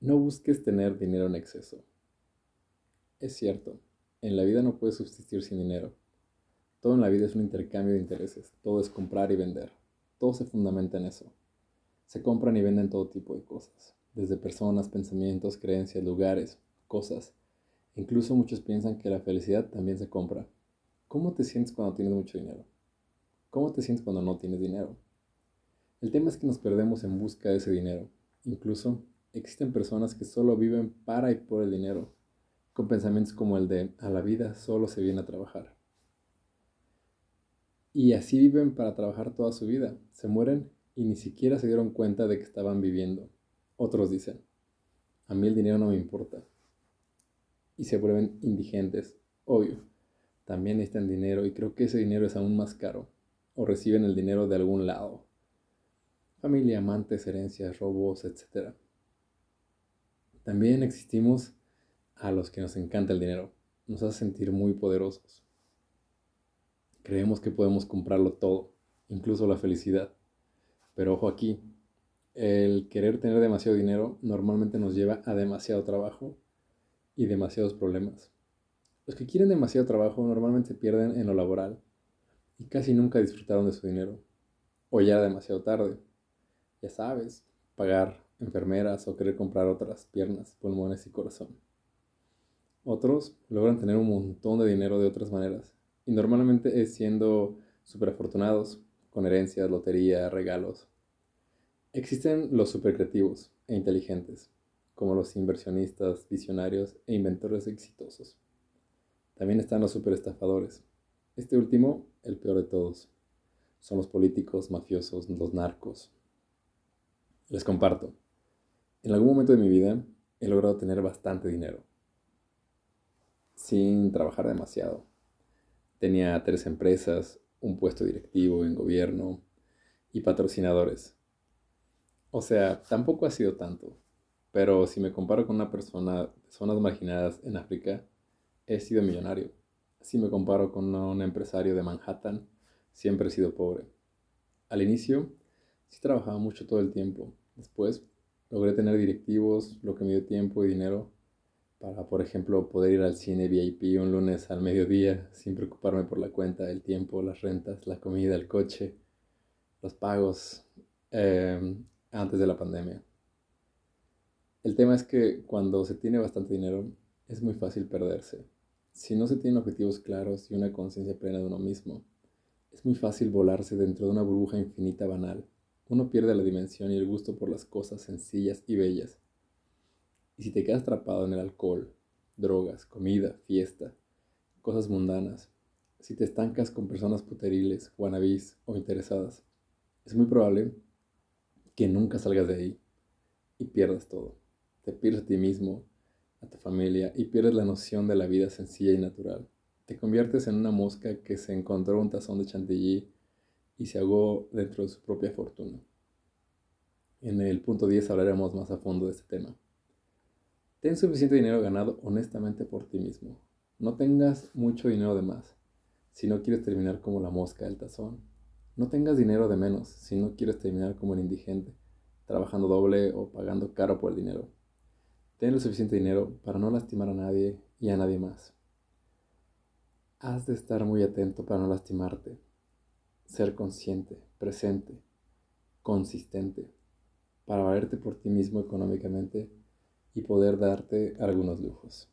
No busques tener dinero en exceso. Es cierto, en la vida no puedes subsistir sin dinero. Todo en la vida es un intercambio de intereses, todo es comprar y vender. Todo se fundamenta en eso. Se compran y venden todo tipo de cosas, desde personas, pensamientos, creencias, lugares, cosas. Incluso muchos piensan que la felicidad también se compra. ¿Cómo te sientes cuando tienes mucho dinero? ¿Cómo te sientes cuando no tienes dinero? El tema es que nos perdemos en busca de ese dinero. Incluso existen personas que solo viven para y por el dinero, con pensamientos como el de a la vida solo se viene a trabajar. Y así viven para trabajar toda su vida, se mueren y ni siquiera se dieron cuenta de que estaban viviendo. Otros dicen, a mí el dinero no me importa. Y se vuelven indigentes, obvio. También necesitan dinero y creo que ese dinero es aún más caro. O reciben el dinero de algún lado. Familia, amantes, herencias, robos, etc. También existimos a los que nos encanta el dinero. Nos hace sentir muy poderosos. Creemos que podemos comprarlo todo, incluso la felicidad. Pero ojo aquí, el querer tener demasiado dinero normalmente nos lleva a demasiado trabajo y demasiados problemas. Los que quieren demasiado trabajo normalmente pierden en lo laboral y casi nunca disfrutaron de su dinero. O ya demasiado tarde. Ya sabes, pagar enfermeras o querer comprar otras piernas, pulmones y corazón. Otros logran tener un montón de dinero de otras maneras y normalmente es siendo súper afortunados con herencias, lotería, regalos. Existen los super creativos e inteligentes, como los inversionistas, visionarios e inventores exitosos. También están los super estafadores. Este último, el peor de todos. Son los políticos, mafiosos, los narcos. Les comparto. En algún momento de mi vida he logrado tener bastante dinero, sin trabajar demasiado. Tenía tres empresas, un puesto directivo en gobierno y patrocinadores. O sea, tampoco ha sido tanto, pero si me comparo con una persona de zonas marginadas en África, he sido millonario. Si me comparo con un empresario de Manhattan, siempre he sido pobre. Al inicio, sí trabajaba mucho todo el tiempo. Después, Logré tener directivos, lo que me dio tiempo y dinero para, por ejemplo, poder ir al cine VIP un lunes al mediodía sin preocuparme por la cuenta, el tiempo, las rentas, la comida, el coche, los pagos em, antes de la pandemia. El tema es que cuando se tiene bastante dinero es muy fácil perderse. Si no se tienen objetivos claros y una conciencia plena de uno mismo, es muy fácil volarse dentro de una burbuja infinita banal uno pierde la dimensión y el gusto por las cosas sencillas y bellas. Y si te quedas atrapado en el alcohol, drogas, comida, fiesta, cosas mundanas, si te estancas con personas puteriles, guanabís o interesadas, es muy probable que nunca salgas de ahí y pierdas todo. Te pierdes a ti mismo, a tu familia y pierdes la noción de la vida sencilla y natural. Te conviertes en una mosca que se encontró un tazón de chantilly y se ahogó dentro de su propia fortuna. En el punto 10 hablaremos más a fondo de este tema. Ten suficiente dinero ganado honestamente por ti mismo. No tengas mucho dinero de más si no quieres terminar como la mosca del tazón. No tengas dinero de menos si no quieres terminar como el indigente, trabajando doble o pagando caro por el dinero. Ten lo suficiente dinero para no lastimar a nadie y a nadie más. Has de estar muy atento para no lastimarte ser consciente, presente, consistente, para valerte por ti mismo económicamente y poder darte algunos lujos.